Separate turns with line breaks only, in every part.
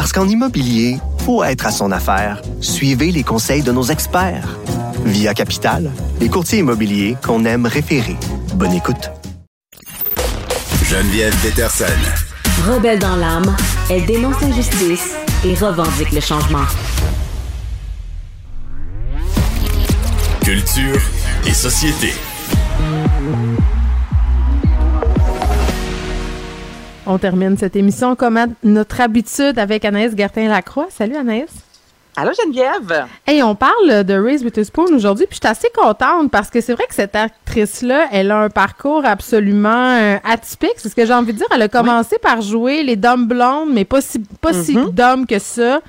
Parce qu'en immobilier, faut être à son affaire. Suivez les conseils de nos experts. Via Capital, les courtiers immobiliers qu'on aime référer. Bonne écoute.
Geneviève Peterson.
Rebelle dans l'âme, elle dénonce l'injustice et revendique le changement.
Culture et société.
On termine cette émission comme à notre habitude avec Anaïs Gertin-Lacroix. Salut Anaïs.
Allô Geneviève.
Hey, on parle de Race Witherspoon aujourd'hui, puis je suis assez contente parce que c'est vrai que cette actrice-là, elle a un parcours absolument euh, atypique. C'est ce que j'ai envie de dire. Elle a commencé par jouer les dames blondes, mais pas si pas si
Mhm.
d'hommes que ça.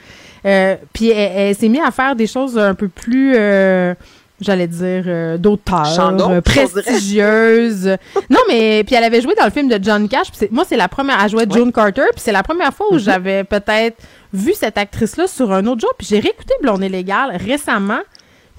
Euh, puis elle, elle s'est mise à faire des choses un peu plus, euh, j'allais dire, euh, d'auteur, euh, prestigieuses. non, mais puis elle avait joué dans le film de John Cash. moi, c'est la première. Elle jouait June Carter, puis c'est la première fois où
Mhm.
j'avais peut-être vu cette actrice-là sur un autre jour. Puis j'ai réécouté Blonde et Légale récemment.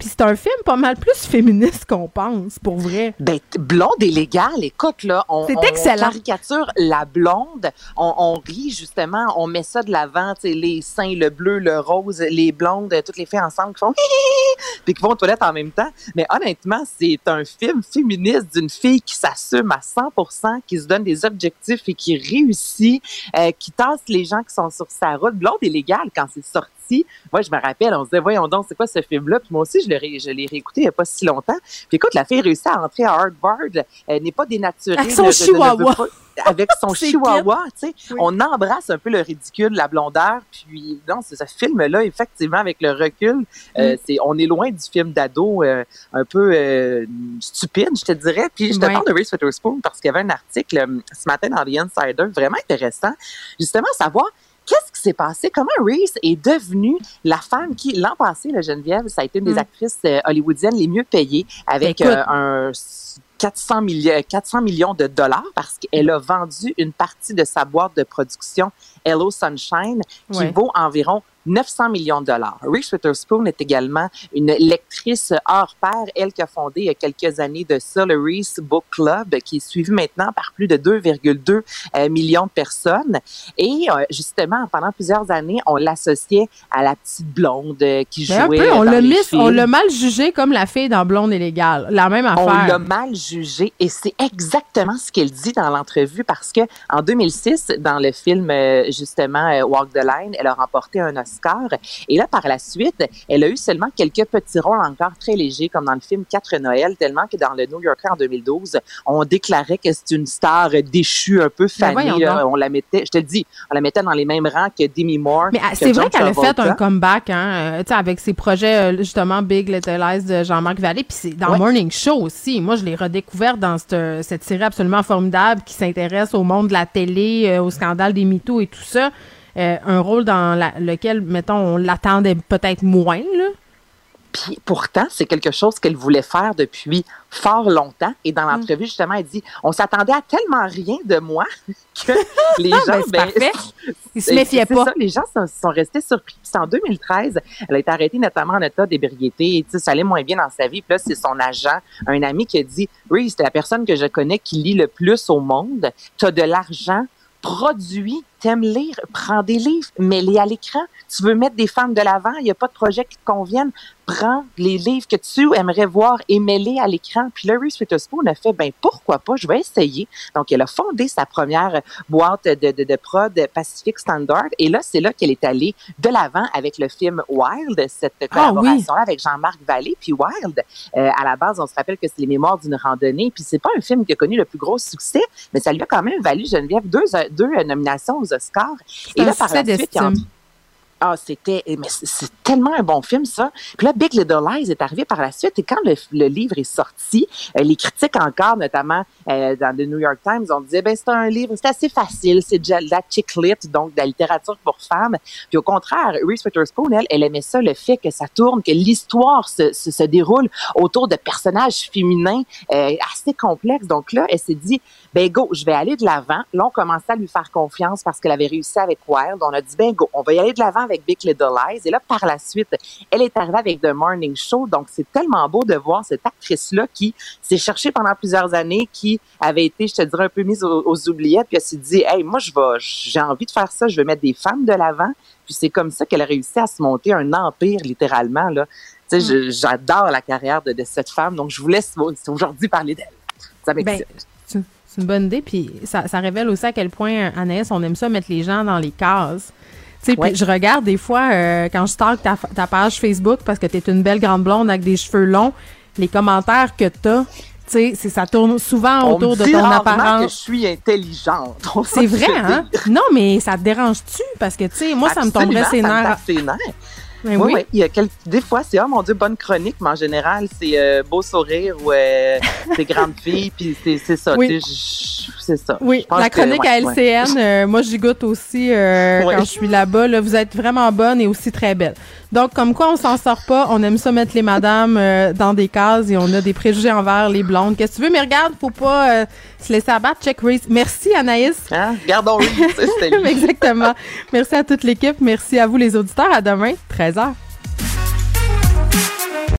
Puis c'est un film pas mal plus féministe qu'on pense, pour vrai.
Ben, blonde et légale, écoute, là, on,
C'est
on
excellent.
caricature la blonde, on, on rit justement, on met ça de l'avant, tu sais, les seins, le bleu, le rose, les blondes, toutes les filles ensemble qui font puis qui vont aux toilettes en même temps. Mais honnêtement, c'est un film féministe d'une fille qui s'assume à 100%, qui se donne des objectifs et qui réussit, euh, qui tasse les gens qui sont sur sa route. Blonde et légale, quand c'est sorti, moi, je me rappelle, on se disait, voyons donc, c'est quoi ce film-là? Puis moi aussi, je l'ai ré- je l'ai réécouté il n'y a pas si longtemps. Puis écoute, la fille réussit à entrer à Harvard, elle n'est pas dénaturée.
Avec son
ne- ne
chihuahua.
avec son chihuahua, tu sais.
Oui.
On embrasse un peu le ridicule, la blondeur. Puis, non, c'est ce film-là, effectivement, avec le recul,
Mm.
euh, c'est, on est loin du film d'ado euh, un peu euh, stupide, je te dirais. Puis, je te
Ouais.
parle de Reese Witherspoon parce qu'il y avait un article ce matin dans The Insider vraiment intéressant, justement, savoir s'est passé? Comment Reese est devenue la femme qui, l'an passé, la Geneviève, ça a été une des
Mm.
actrices euh, hollywoodiennes les mieux payées avec
Écoute.
euh, un 400, milli- 400 millions de dollars parce qu'elle a vendu une partie de sa boîte de production Hello Sunshine qui
Ouais.
vaut environ 900 millions de dollars. Reese Witherspoon est également une lectrice hors pair, elle qui a fondé il y a quelques années de ça le Reese Book Club, qui est suivi maintenant par plus de 2,2 euh, millions de personnes. Et euh, justement, pendant plusieurs années, on l'associait à la petite blonde euh, qui jouait
un peu, on
dans
l'a
les
on l'a mal jugé comme la fille dans Blonde et Légale. La même
On l'a
affaire.
mal jugé et c'est exactement ce qu'elle dit dans l'entrevue parce que en 2006, dans le film justement Walk the Line, elle a remporté un Oscar et là par la suite, elle a eu seulement quelques petits rôles encore très légers comme dans le film Quatre Noël, tellement que dans le New Yorker en 2012, on déclarait que c'est une star déchue un peu
Ben
fanée. là.
donc.
on la mettait, je te le dis, on la mettait dans les mêmes rangs que Demi Moore.
Mais ah, c'est vrai qu'elle a fait un comeback, hein, euh, avec ses projets, euh, justement, Big Little Lies de Jean-Marc Vallée, puis c'est dans
Ouais.
Morning Show aussi. Moi, je l'ai redécouvert dans cette, cette série absolument formidable qui s'intéresse au monde de la télé, euh, au scandale des mythos et tout ça. Euh, un rôle dans la- lequel, mettons, on l'attendait peut-être moins, là.
Puis pourtant, c'est quelque chose qu'elle voulait faire depuis fort longtemps. Et
Mm.
dans l'entrevue, justement, elle dit On s'attendait à tellement rien de moi que les gens.
Ben, c'est parfait. Il se
c'est
pas.
ça, les gens sont, sont restés surpris. Puis en 2013, elle a été arrêtée notamment en état d'ébriété. Et, ça allait moins bien dans sa vie. Puis là, c'est son agent, un ami qui a dit Oui, c'est la personne que je connais qui lit le plus au monde. Tu as de l'argent, produis, t'aimes lire, prends des livres, mets-les à l'écran. Tu veux mettre des femmes de l'avant, il n'y a pas de projet qui te convienne. Prends les livres que tu aimerais voir et mets-les à l'écran. Puis là, Reese Witherspoon a fait, ben pourquoi pas, je vais essayer. Donc, elle a fondé sa première boîte de, de, de prod Pacific Standard. Et là, c'est là qu'elle est allée de l'avant avec le film Wild, cette
Ah
collaboration-là avec Jean-Marc Vallée. Puis Wild, euh, à la base, on se rappelle que c'est les mémoires d'une randonnée. Puis c'est pas un film qui a connu le plus gros succès, mais ça lui a quand même valu, Geneviève, deux, deux nominations aux Oscars.
C'est
Et là, par la suite, il y a. Ah, c'était, mais c'est tellement un bon film, ça. Puis là, Big Little Lies est arrivé par la suite. Et quand le, le livre est sorti, euh, les critiques encore, notamment euh, dans le New York Times, on disait, ben c'est un livre, c'est assez facile, c'est de la chick lit, donc de la littérature pour femmes. Puis au contraire, Reese Witherspoon, elle, elle aimait ça, le fait que ça tourne, que l'histoire se, se, se, déroule autour de personnages féminins euh, assez complexes. Donc là, elle s'est dit, ben go, je vais aller de l'avant. Là, on commençait à lui faire confiance parce qu'elle avait réussi avec Wild. On a dit, ben go, on va y aller de l'avant avec Big Little Lies. Et là, par la suite, elle est arrivée avec The Morning Show. Donc, c'est tellement beau de voir cette actrice-là qui s'est cherchée pendant plusieurs années, qui avait été, je te dirais, un peu mise aux, aux oubliettes, puis elle s'est dit, hey, moi, je vais, j'ai envie de faire ça, je vais mettre des femmes de l'avant. Puis c'est comme ça qu'elle a réussi à se monter un empire, littéralement, là. Tu sais, mm. j'adore la carrière de, de, cette femme, donc je vous laisse aujourd'hui parler d'elle. Ça m'excite.
Ben, c'est une bonne idée, puis ça, ça révèle aussi à quel point, Anaïs, on aime ça mettre les gens dans les cases. Tu sais, ouais. je regarde des fois euh, quand je stalk ta, ta, page Facebook parce que tu es une belle grande blonde avec des cheveux longs, les commentaires que tu as, tu sais, ça tourne souvent
On
autour
me
de ton apparence.
que je suis intelligente.
C'est vrai, hein? Non, mais ça te dérange-tu? Parce que, tu sais, moi, ça me tomberait ses nerfs. Ben
oui,
oui.
oui. Il y a quelques, des fois, c'est, oh mon Dieu, bonne chronique, mais en général, c'est euh, beau sourire ou euh, c'est grande fille, puis c'est, ça.
Oui.
C'est ça.
Oui, la
que,
chronique
ouais,
à
ouais.
LCN, euh, moi j'y goûte aussi quand je suis là-bas. Là, vous êtes vraiment bonne et aussi très belle. Donc, comme quoi on s'en sort pas, on aime ça mettre les madames dans des cases et on a des préjugés envers les blondes. Qu'est-ce que tu veux, mais regarde, faut pas se laisser abattre. Check Reese. Merci Anaïs.
Hein? Gardons Reese.
Exactement. Merci à toute l'équipe. Merci à vous les auditeurs. À demain, Kaiser.